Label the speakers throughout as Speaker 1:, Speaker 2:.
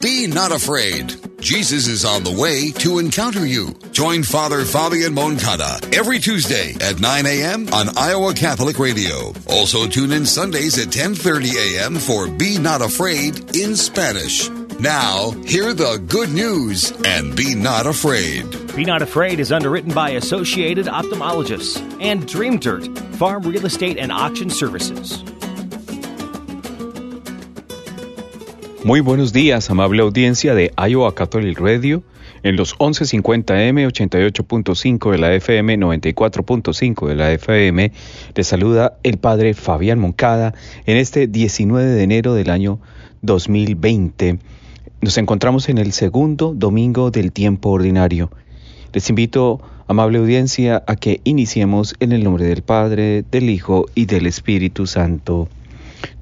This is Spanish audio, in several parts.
Speaker 1: Be not afraid. Jesus is on the way to encounter you. Join Father Fabian Moncada every Tuesday at 9 a.m. on Iowa Catholic Radio. Also tune in Sundays at 10:30 a.m. for Be Not Afraid in Spanish. Now, hear the good news and be not afraid.
Speaker 2: Be Not Afraid is underwritten by Associated Ophthalmologists and Dream Dirt, Farm Real Estate and Auction Services.
Speaker 3: Muy buenos días, amable audiencia de Iowa Catholic Radio en los 1150M, 88.5 de la FM, 94.5 de la FM. Les saluda el Padre Fabián Moncada en este 19 de enero del año 2020. Nos encontramos en el segundo domingo del tiempo ordinario. Les invito, amable audiencia, a que iniciemos en el nombre del Padre, del Hijo y del Espíritu Santo.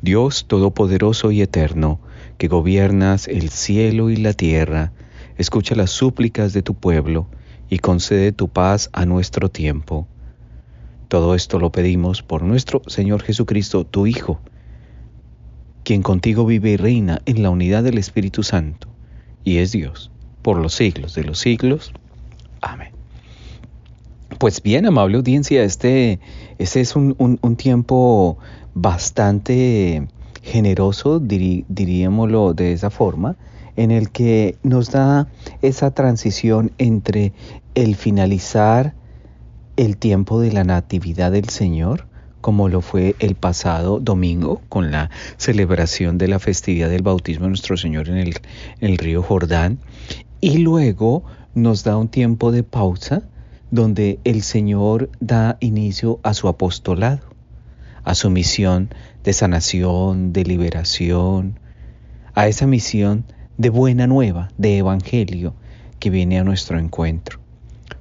Speaker 3: Dios Todopoderoso y Eterno, que gobiernas el cielo y la tierra, escucha las súplicas de tu pueblo y concede tu paz a nuestro tiempo. Todo esto lo pedimos por nuestro Señor Jesucristo, tu Hijo, quien contigo vive y reina en la unidad del Espíritu Santo, y es Dios, por los siglos de los siglos. Amén. Pues bien, amable audiencia, este, este es un, un tiempo bastante generoso, diríamoslo de esa forma, en el que nos da esa transición entre el finalizar el tiempo de la Natividad del Señor, como lo fue el pasado domingo con la celebración de la festividad del bautismo de nuestro Señor en el, en el río Jordán, y luego nos da un tiempo de pausa donde el Señor da inicio a su apostolado, a su misión de sanación, de liberación, a esa misión de buena nueva, de evangelio que viene a nuestro encuentro.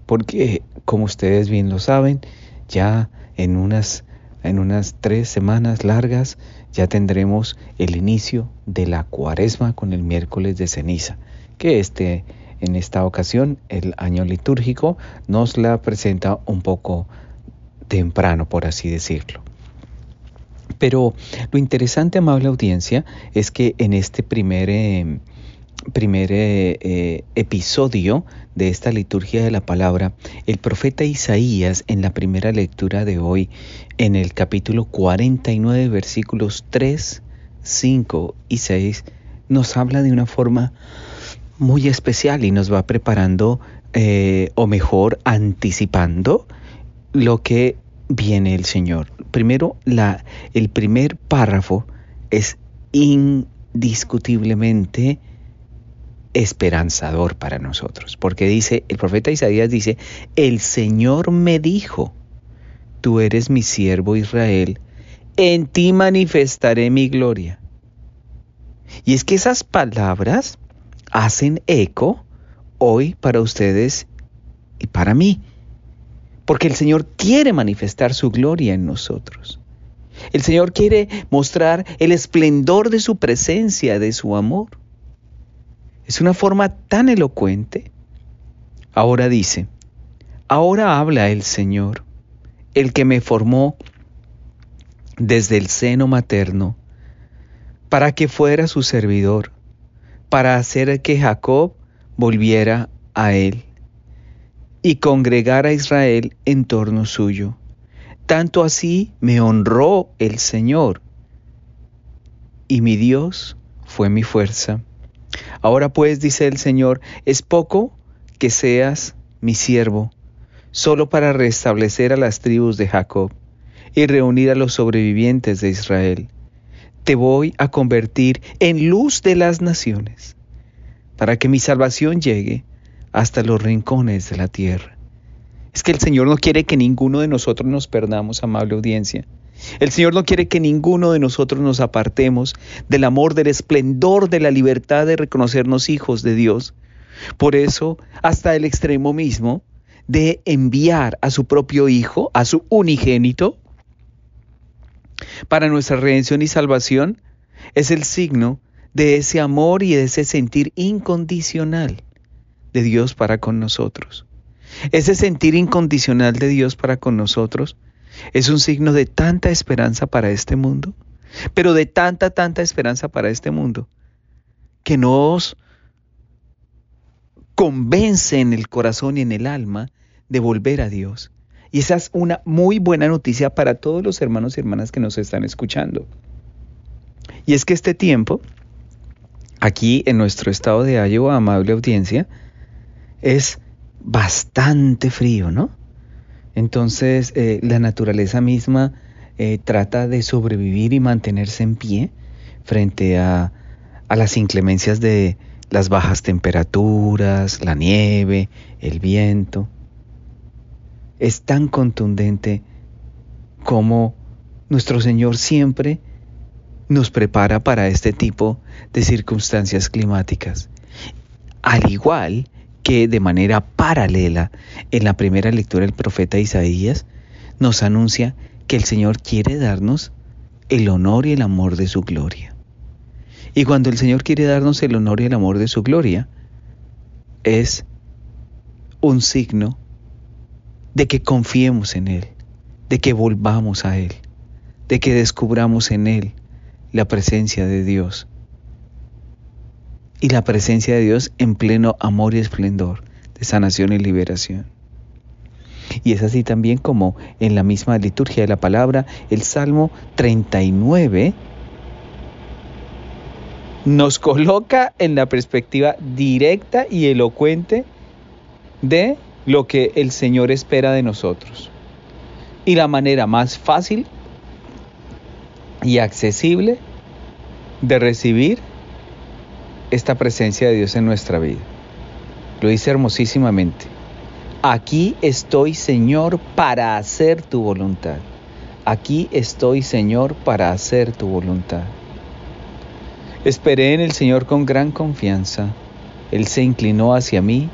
Speaker 3: Porque, como ustedes bien lo saben, ya en unas, en unas tres semanas largas ya tendremos el inicio de la cuaresma con el miércoles de ceniza, que este, en esta ocasión, el año litúrgico, nos la presenta un poco temprano, por así decirlo. Pero lo interesante, amable audiencia, es que en este primer, eh, primer eh, eh, episodio de esta liturgia de la palabra, el profeta Isaías en la primera lectura de hoy, en el capítulo 49, versículos 3, 5 y 6, nos habla de una forma muy especial y nos va preparando, o mejor, anticipando lo que viene el Señor. Primero, la, el primer párrafo es indiscutiblemente esperanzador para nosotros, porque dice, el profeta Isaías dice, el Señor me dijo, tú eres mi siervo Israel, en ti manifestaré mi gloria. Y es que esas palabras hacen eco hoy para ustedes y para mí porque el Señor quiere manifestar su gloria en nosotros. El Señor quiere mostrar el esplendor de su presencia, de su amor. Es una forma tan elocuente. Ahora dice, ahora habla el Señor, el que me formó desde el seno materno, para que fuera su servidor, para hacer que Jacob volviera a él y congregar a Israel en torno suyo. Tanto así me honró el Señor, y mi Dios fue mi fuerza. Ahora pues, dice el Señor, es poco que seas mi siervo, solo para restablecer a las tribus de Jacob y reunir a los sobrevivientes de Israel. Te voy a convertir en luz de las naciones, para que mi salvación llegue hasta los rincones de la tierra. Es que el Señor no quiere que ninguno de nosotros nos perdamos, amable audiencia. El Señor no quiere que ninguno de nosotros nos apartemos del amor, del esplendor, de la libertad de reconocernos hijos de Dios. Por eso, hasta el extremo mismo de enviar a su propio Hijo, a su unigénito, para nuestra redención y salvación, es el signo de ese amor y de ese sentir incondicional de Dios para con nosotros. Ese sentir incondicional de Dios para con nosotros es un signo de tanta esperanza para este mundo, pero de tanta, tanta esperanza para este mundo, que nos convence en el corazón y en el alma de volver a Dios. Y esa es una muy buena noticia para todos los hermanos y hermanas que nos están escuchando. Y es que este tiempo, aquí en nuestro estado de Iowa, amable audiencia, es bastante frío, ¿no? Entonces eh, la naturaleza misma eh, trata de sobrevivir y mantenerse en pie frente a, a las inclemencias de las bajas temperaturas, la nieve, el viento. Es tan contundente como nuestro Señor siempre nos prepara para este tipo de circunstancias climáticas. Al igual que de manera paralela en la primera lectura el profeta Isaías nos anuncia que el Señor quiere darnos el honor y el amor de su gloria. Y cuando el Señor quiere darnos el honor y el amor de su gloria, es un signo de que confiemos en Él, de que volvamos a Él, de que descubramos en Él la presencia de Dios y la presencia de Dios en pleno amor y esplendor de sanación y liberación. Y es así también como en la misma liturgia de la palabra, el Salmo 39 nos coloca en la perspectiva directa y elocuente de lo que el Señor espera de nosotros. Y la manera más fácil y accesible de recibir esta presencia de Dios en nuestra vida. Lo dice hermosísimamente. Aquí estoy, Señor, para hacer tu voluntad. Aquí estoy, Señor, para hacer tu voluntad. Esperé en el Señor con gran confianza. Él se inclinó hacia mí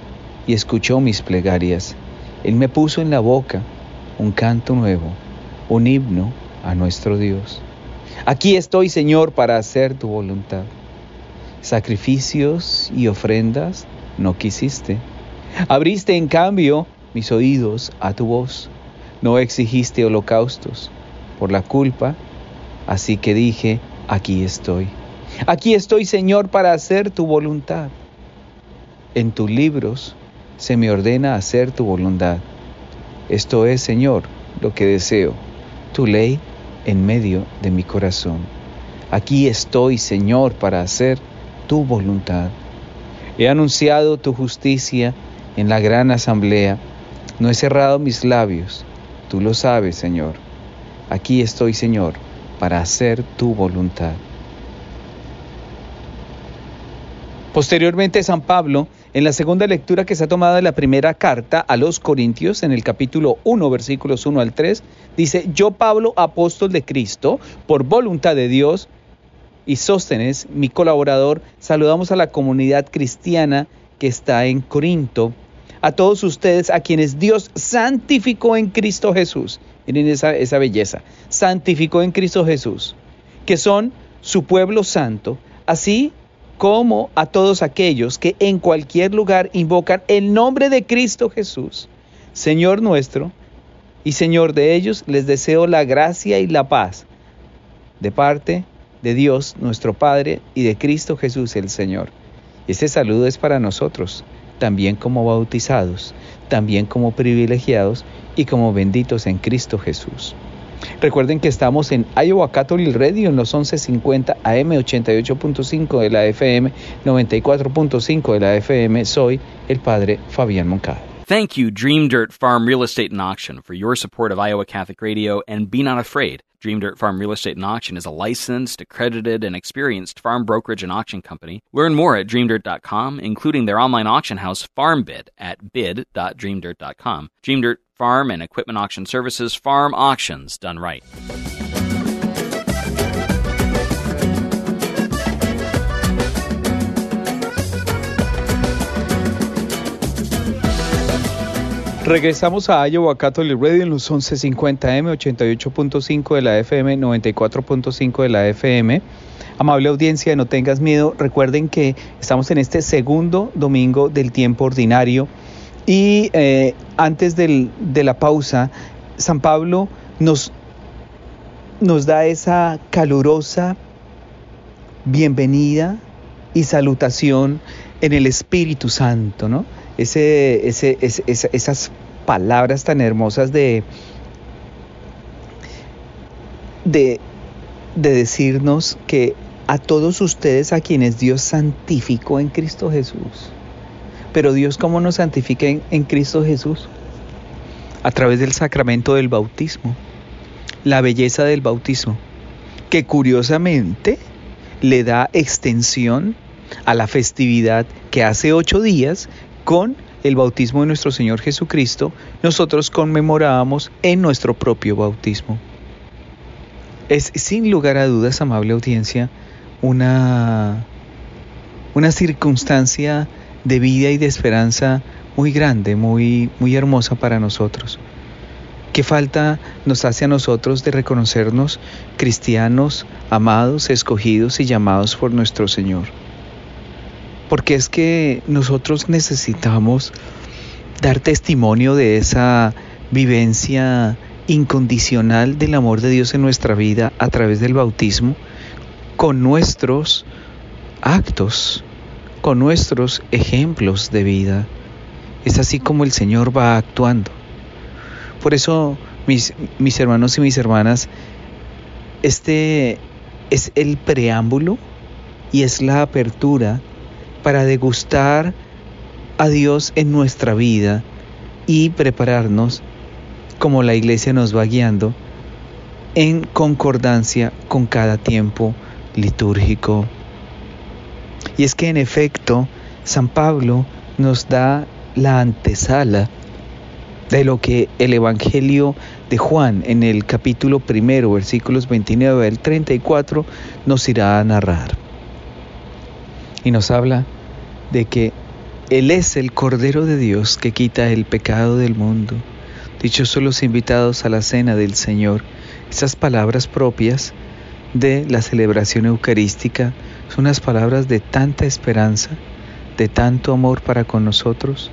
Speaker 3: y escuchó mis plegarias. Él me puso en la boca un canto nuevo, un himno a nuestro Dios. Aquí estoy, Señor, para hacer tu voluntad. Sacrificios y ofrendas no quisiste. Abriste en cambio mis oídos a tu voz. No exigiste holocaustos por la culpa, así que dije, aquí estoy. Aquí estoy, Señor, para hacer tu voluntad. En tus libros se me ordena hacer tu voluntad. Esto es, Señor, lo que deseo, tu ley en medio de mi corazón. Aquí estoy, Señor, para hacer tu voluntad. He anunciado tu justicia en la gran asamblea. No he cerrado mis labios. Tú lo sabes, Señor. Aquí estoy, Señor, para hacer tu voluntad. Posteriormente, San Pablo, en la segunda lectura que se ha tomado de la primera carta a los Corintios, en el capítulo 1, versículos 1 al 3, dice, yo Pablo, apóstol de Cristo, por voluntad de Dios, y Sóstenes, mi colaborador, saludamos a la comunidad cristiana que está en Corinto, a todos ustedes a quienes Dios santificó en Cristo Jesús. Miren esa, esa belleza, santificó en Cristo Jesús, que son su pueblo santo, así como a todos aquellos que en cualquier lugar invocan el nombre de Cristo Jesús, Señor nuestro y Señor de ellos, les deseo la gracia y la paz de parte de Dios nuestro Padre y de Cristo Jesús el Señor. Este saludo es para nosotros, también como bautizados, también como privilegiados y como benditos en Cristo Jesús. Recuerden que estamos en Iowa Catholic Radio en los 1150 AM 88.5 de la FM, 94.5 de la FM. Soy el Padre Fabián Moncada.
Speaker 4: Thank you, Dream Dirt Farm Real Estate and Auction, for your support of Iowa Catholic Radio and be not afraid. Dream Dirt Farm Real Estate and Auction is a licensed, accredited, and experienced farm brokerage and auction company. Learn more at dreamdirt.com, including their online auction house FarmBid at bid.dreamdirt.com. Dream Dirt Farm and Equipment Auction Services, farm auctions done right.
Speaker 3: Regresamos a Iowa Catholic Radio en los 1150M, 88.5 de la FM, 94.5 de la FM. Amable audiencia, no tengas miedo. Recuerden que estamos en este segundo domingo del tiempo ordinario. Y eh, antes del, de la pausa, San Pablo nos, nos da esa calurosa bienvenida y salutación en el Espíritu Santo, ¿no? Ese, ese, esas palabras tan hermosas de, de, de decirnos que a todos ustedes a quienes Dios santificó en Cristo Jesús. Pero Dios, ¿cómo nos santifica en, en Cristo Jesús? A través del sacramento del bautismo, la belleza del bautismo, que curiosamente le da extensión a la festividad que hace ocho días con el bautismo de nuestro Señor Jesucristo, nosotros conmemorábamos en nuestro propio bautismo. Es sin lugar a dudas, amable audiencia, una, una circunstancia de vida y de esperanza muy grande, muy, muy hermosa para nosotros. ¿Qué falta nos hace a nosotros de reconocernos cristianos, amados, escogidos y llamados por nuestro Señor? Porque es que nosotros necesitamos dar testimonio de esa vivencia incondicional del amor de Dios en nuestra vida a través del bautismo con nuestros actos, con nuestros ejemplos de vida. Es así como el Señor va actuando. Por eso, mis, hermanos y mis hermanas, este es el preámbulo y es la apertura para degustar a Dios en nuestra vida y prepararnos, como la iglesia nos va guiando, en concordancia con cada tiempo litúrgico. Y es que en efecto, San Pablo nos da la antesala de lo que el Evangelio de Juan en el capítulo primero, versículos 29 al 34, nos irá a narrar. Y nos habla de que Él es el Cordero de Dios que quita el pecado del mundo. Dichosos los invitados a la cena del Señor. Esas palabras propias de la celebración eucarística son unas palabras de tanta esperanza, de tanto amor para con nosotros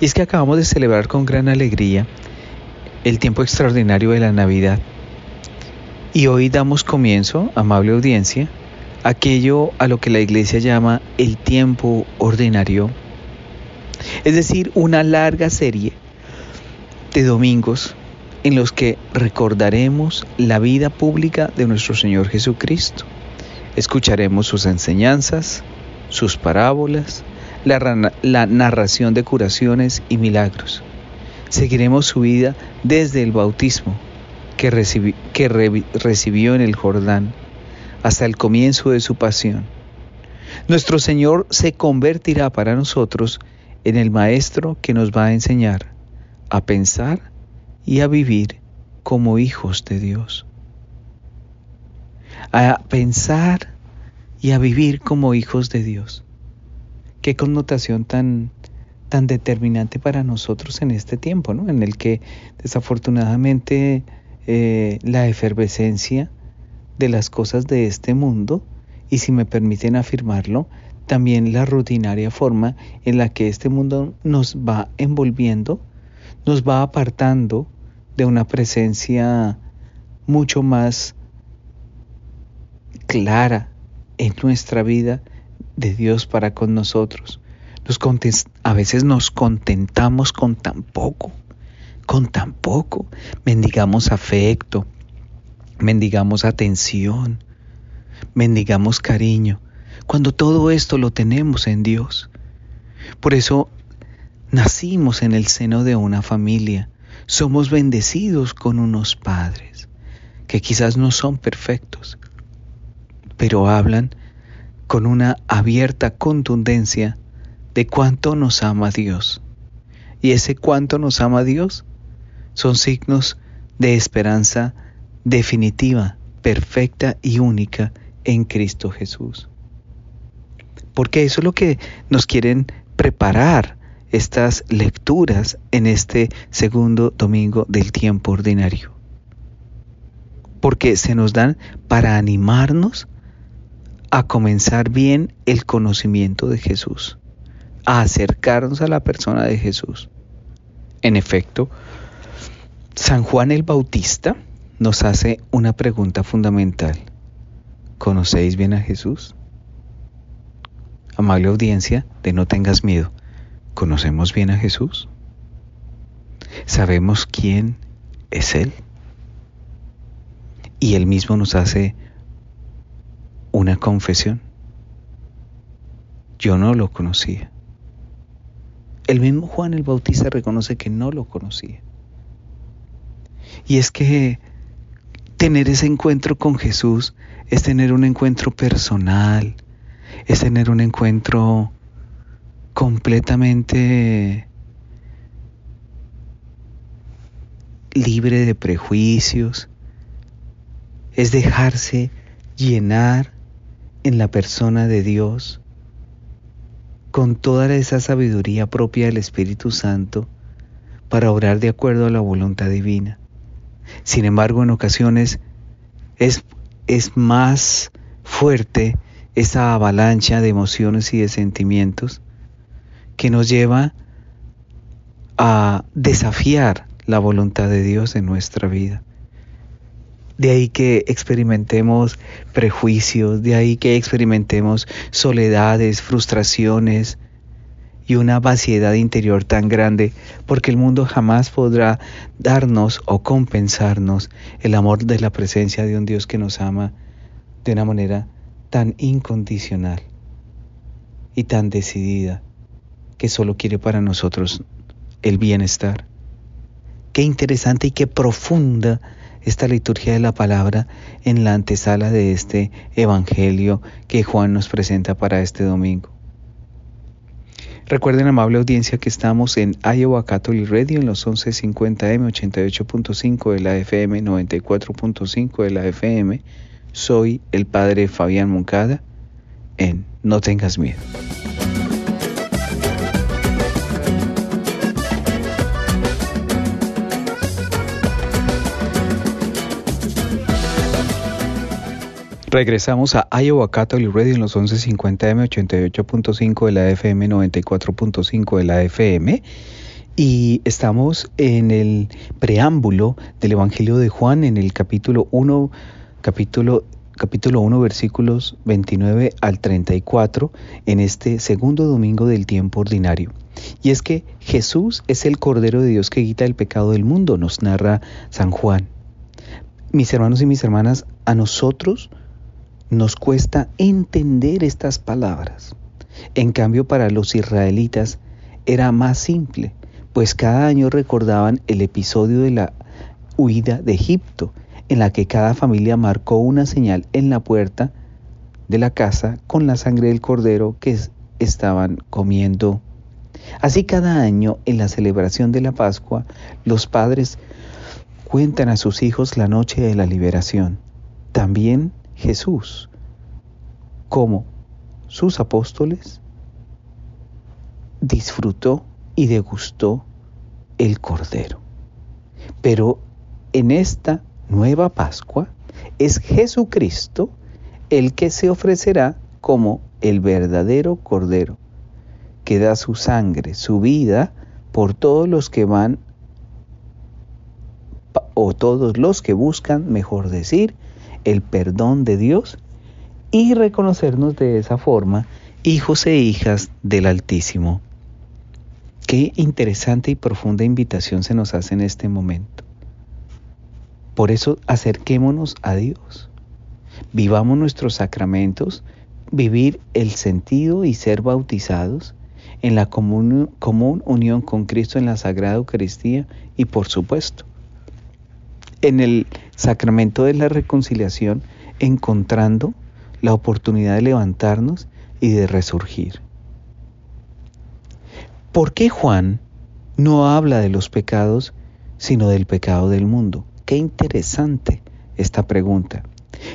Speaker 3: y es que acabamos de celebrar con gran alegría el tiempo extraordinario de la Navidad. Y hoy damos comienzo, amable audiencia, aquello a lo que la iglesia llama el tiempo ordinario. Es decir, una larga serie de domingos en los que recordaremos la vida pública de nuestro Señor Jesucristo. Escucharemos sus enseñanzas, sus parábolas, la, narración de curaciones y milagros. Seguiremos su vida desde el bautismo que, recibió en el Jordán hasta el comienzo de su pasión. Nuestro Señor se convertirá para nosotros en el Maestro que nos va a enseñar a pensar y a vivir como hijos de Dios. A pensar y a vivir como hijos de Dios qué connotación tan, tan determinante para nosotros en este tiempo, ¿no? en el que desafortunadamente eh, la efervescencia de las cosas de este mundo, y si me permiten afirmarlo, también la rutinaria forma en la que este mundo nos va envolviendo, nos va apartando de una presencia mucho más clara en nuestra vida de Dios para con nosotros. a veces nos contentamos con tan poco, con tan poco. Mendigamos afecto, mendigamos atención, mendigamos cariño, cuando todo esto lo tenemos en Dios. Por eso nacimos en el seno de una familia, somos bendecidos con unos padres que quizás no son perfectos, pero hablan con una abierta contundencia de cuánto nos ama Dios. Y ese cuánto nos ama Dios son signos de esperanza definitiva, perfecta y única en Cristo Jesús. Porque eso es lo que nos quieren preparar estas lecturas en este segundo domingo del tiempo ordinario. Porque se nos dan para animarnos a comenzar bien el conocimiento de Jesús, a acercarnos a la persona de Jesús. En efecto, San Juan el Bautista nos hace una pregunta fundamental. ¿Conocéis bien a Jesús? amable audiencia, de No tengas miedo. ¿Conocemos bien a Jesús? ¿Sabemos quién es Él? Y Él mismo nos hace una confesión. Yo no lo conocía. El mismo Juan el Bautista reconoce que no lo conocía. Y es que tener ese encuentro con Jesús es tener un encuentro personal, es tener un encuentro completamente libre de prejuicios, es dejarse llenar en la persona de Dios con toda esa sabiduría propia del Espíritu Santo para orar de acuerdo a la voluntad divina. Sin embargo, en ocasiones es, es más fuerte esa avalancha de emociones y de sentimientos que nos lleva a desafiar la voluntad de Dios en nuestra vida. De ahí que experimentemos prejuicios, de ahí que experimentemos soledades, frustraciones y una vaciedad interior tan grande, porque el mundo jamás podrá darnos o compensarnos el amor de la presencia de un Dios que nos ama de una manera tan incondicional y tan decidida, que solo quiere para nosotros el bienestar. Qué interesante y qué profunda esta liturgia de la palabra en la antesala de este Evangelio que Juan nos presenta para este domingo. Recuerden, amable audiencia, que estamos en Iowa Catholic Radio en los 1150M, 88.5 de la FM, 94.5 de la FM. Soy el padre Fabián Moncada en No tengas miedo. Regresamos a Iowa Catholic Radio en los 1150M, 88.5 de la FM, 94.5 de la FM. Y estamos en el preámbulo del Evangelio de Juan, en el capítulo 1, capítulo, capítulo 1, versículos 29 al 34, en este segundo domingo del tiempo ordinario. Y es que Jesús es el Cordero de Dios que quita el pecado del mundo, nos narra San Juan. Mis hermanos y mis hermanas, a nosotros nos cuesta entender estas palabras. En cambio, para los israelitas era más simple, pues cada año recordaban el episodio de la huida de Egipto, en la que cada familia marcó una señal en la puerta de la casa con la sangre del cordero que estaban comiendo. Así cada año en la celebración de la Pascua, los padres cuentan a sus hijos la noche de la liberación. También Jesús, como sus apóstoles, disfrutó y degustó el Cordero. Pero en esta nueva Pascua es Jesucristo el que se ofrecerá como el verdadero Cordero, que da su sangre, su vida, por todos los que van, o todos los que buscan, mejor decir, el perdón de Dios y reconocernos de esa forma hijos e hijas del Altísimo. Qué interesante y profunda invitación se nos hace en este momento. Por eso acerquémonos a Dios. Vivamos nuestros sacramentos, vivir el sentido y ser bautizados en la común, unión con Cristo en la Sagrada Eucaristía y por supuesto en el sacramento de la reconciliación encontrando la oportunidad de levantarnos y de resurgir. ¿Por qué Juan no habla de los pecados, sino del pecado del mundo? Qué interesante esta pregunta.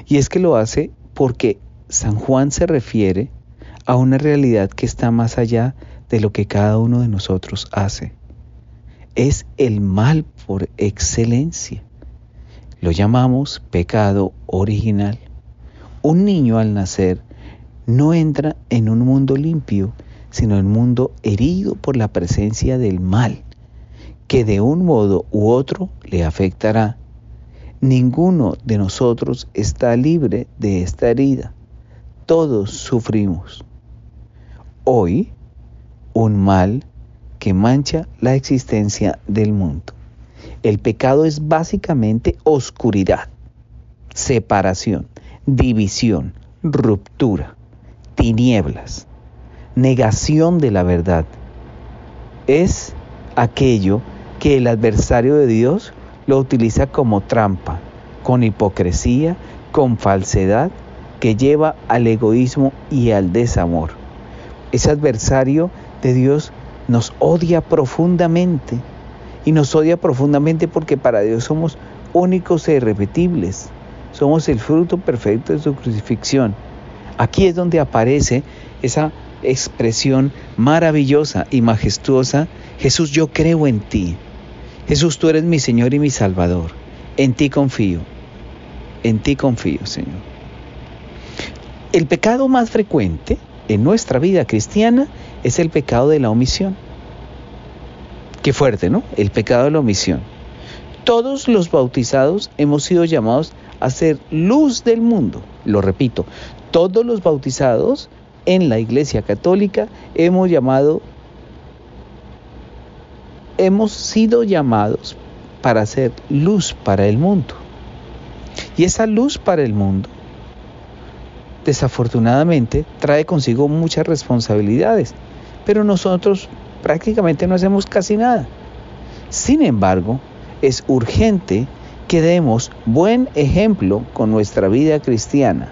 Speaker 3: Y es que lo hace porque San Juan se refiere a una realidad que está más allá de lo que cada uno de nosotros hace. Es el mal por excelencia. Lo llamamos pecado original. Un niño al nacer no entra en un mundo limpio, sino en un mundo herido por la presencia del mal, que de un modo u otro le afectará. Ninguno de nosotros está libre de esta herida. Todos sufrimos. hoy un mal que mancha la existencia del mundo. El pecado es básicamente oscuridad, separación, división, ruptura, tinieblas, negación de la verdad. Es aquello que el adversario de Dios lo utiliza como trampa, con hipocresía, con falsedad, que lleva al egoísmo y al desamor. Ese adversario de Dios nos odia profundamente y nos odia profundamente porque para Dios somos únicos e irrepetibles. Somos el fruto perfecto de su crucifixión. Aquí es donde aparece esa expresión maravillosa y majestuosa. Jesús, yo creo en ti. Jesús, tú eres mi Señor y mi Salvador. En ti confío. En ti confío, Señor. El pecado más frecuente en nuestra vida cristiana es el pecado de la omisión. Qué fuerte, ¿no? El pecado de la omisión. Todos los bautizados hemos sido llamados a ser luz del mundo. Lo repito, todos los bautizados en la Iglesia Católica hemos llamado hemos sido llamados para ser luz para el mundo. Y esa luz para el mundo desafortunadamente trae consigo muchas responsabilidades, pero nosotros prácticamente no hacemos casi nada. Sin embargo, es urgente que demos buen ejemplo con nuestra vida cristiana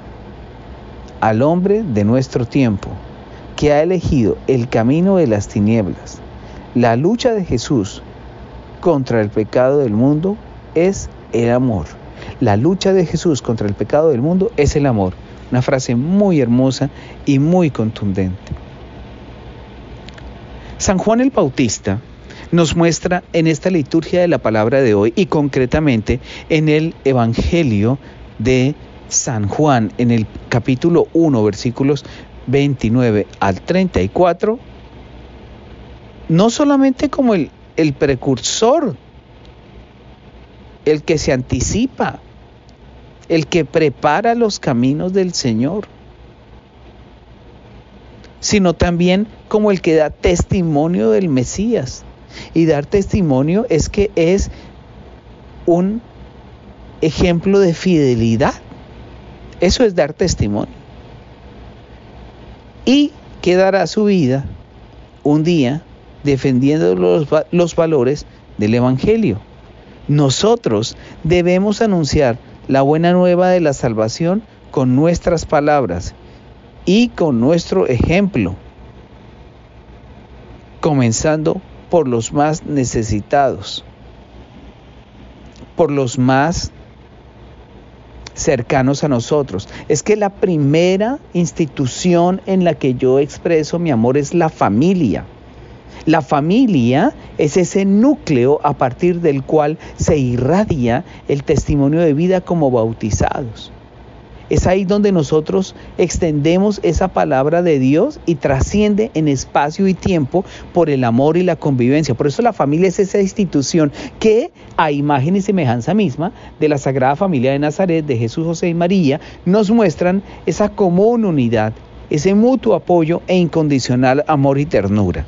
Speaker 3: al hombre de nuestro tiempo, que ha elegido el camino de las tinieblas. La lucha de Jesús contra el pecado del mundo es el amor. La lucha de Jesús contra el pecado del mundo es el amor. Una frase muy hermosa y muy contundente. San Juan el Bautista nos muestra en esta liturgia de la palabra de hoy y concretamente en el Evangelio de San Juan, en el capítulo 1, versículos 29 al 34, no solamente como el, el precursor, el que se anticipa, el que prepara los caminos del Señor, sino también como el que da testimonio del Mesías. Y dar testimonio es que es un ejemplo de fidelidad. Eso es dar testimonio. Y que dará su vida un día defendiendo los, los valores del Evangelio. Nosotros debemos anunciar la buena nueva de la salvación con nuestras palabras y con nuestro ejemplo, comenzando por los más necesitados, por los más cercanos a nosotros. Es que la primera institución en la que yo expreso mi amor es la familia. La familia es ese núcleo a partir del cual se irradia el testimonio de vida como bautizados. Es ahí donde nosotros extendemos esa palabra de Dios y trasciende en espacio y tiempo por el amor y la convivencia. Por eso la familia es esa institución que, a imagen y semejanza misma de la Sagrada Familia de Nazaret, de Jesús, José y María, nos muestran esa común unidad, ese mutuo apoyo e incondicional amor y ternura.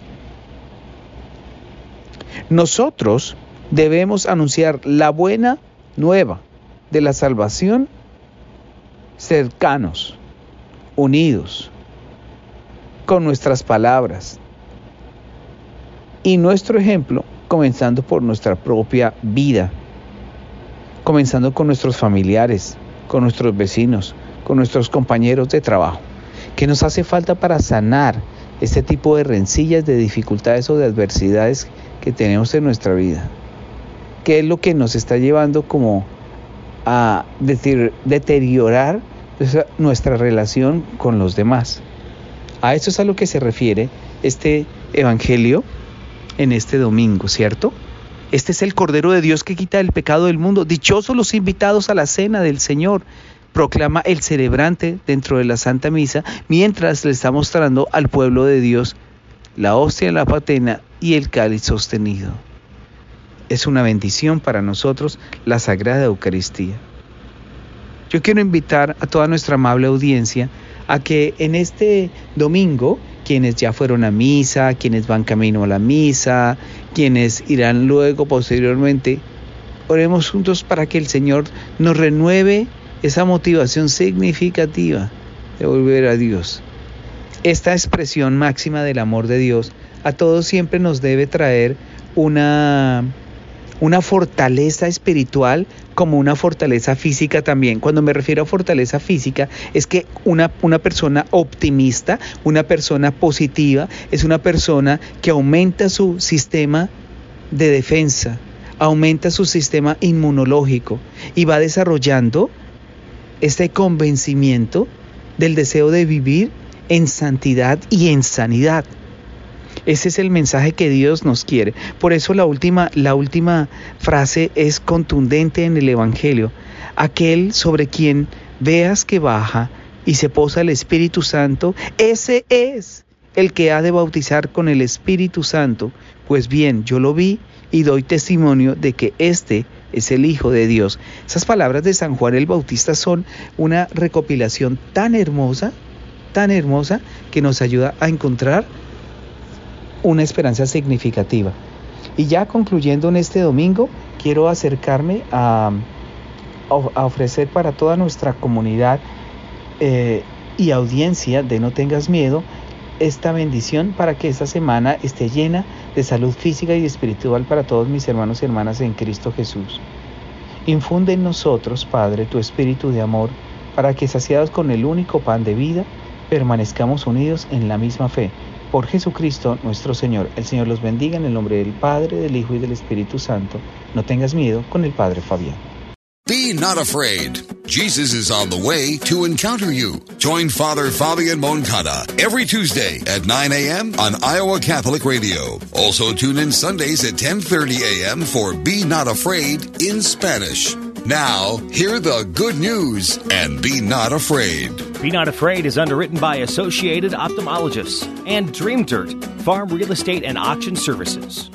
Speaker 3: Nosotros debemos anunciar la buena nueva de la salvación cercanos, unidos, con nuestras palabras y nuestro ejemplo comenzando por nuestra propia vida, comenzando con nuestros familiares, con nuestros vecinos, con nuestros compañeros de trabajo. ¿Qué nos hace falta para sanar este tipo de rencillas, de dificultades o de adversidades que tenemos en nuestra vida? ¿Qué es lo que nos está llevando como a deteriorar nuestra relación con los demás? A eso es a lo que se refiere este Evangelio en este domingo, ¿cierto? Este es el Cordero de Dios que quita el pecado del mundo. Dichosos los invitados a la cena del Señor proclama el celebrante dentro de la Santa Misa mientras le está mostrando al pueblo de Dios la hostia, la patena y el cáliz sostenido. Es una bendición para nosotros la Sagrada Eucaristía. Yo quiero invitar a toda nuestra amable audiencia a que en este domingo quienes ya fueron a misa, quienes van camino a la misa, quienes irán luego posteriormente. Oremos juntos para que el Señor nos renueve esa motivación significativa de volver a Dios. Esta expresión máxima del amor de Dios a todos siempre nos debe traer una, una fortaleza espiritual como una fortaleza física también. Cuando me refiero a fortaleza física, es que una, una persona optimista, una persona positiva, es una persona que aumenta su sistema de defensa, aumenta su sistema inmunológico y va desarrollando este convencimiento del deseo de vivir en santidad y en sanidad. Ese es el mensaje que Dios nos quiere. Por eso la última, la última frase es contundente en el Evangelio. Aquel sobre quien veas que baja y se posa el Espíritu Santo, ese es el que ha de bautizar con el Espíritu Santo. Pues bien, yo lo vi y doy testimonio de que este es el Hijo de Dios. Esas palabras de San Juan el Bautista son una recopilación tan hermosa, tan hermosa, que nos ayuda a encontrar una esperanza significativa. Y ya concluyendo en este domingo, quiero acercarme a, ofrecer para toda nuestra comunidad eh, y audiencia de No tengas miedo esta bendición para que esta semana esté llena de salud física y espiritual para todos mis hermanos y hermanas en Cristo Jesús. Infunde en nosotros, Padre, tu espíritu de amor, para que saciados con el único pan de vida, permanezcamos unidos en la misma fe por Jesucristo nuestro Señor. El Señor los bendiga en el nombre del Padre, del Hijo y del Espíritu Santo. No tengas miedo con el Padre Fabián.
Speaker 1: Be not afraid. Jesus is on the way to encounter you. Join Father Fabian Moncada every Tuesday at 9 a.m. on Iowa Catholic Radio. Also tune in Sundays at 10:30 a.m. for Be Not Afraid in Spanish. Now, hear the good news and be not afraid.
Speaker 2: Be Not Afraid is underwritten by Associated Ophthalmologists and Dream Dirt Farm Real Estate and Auction Services.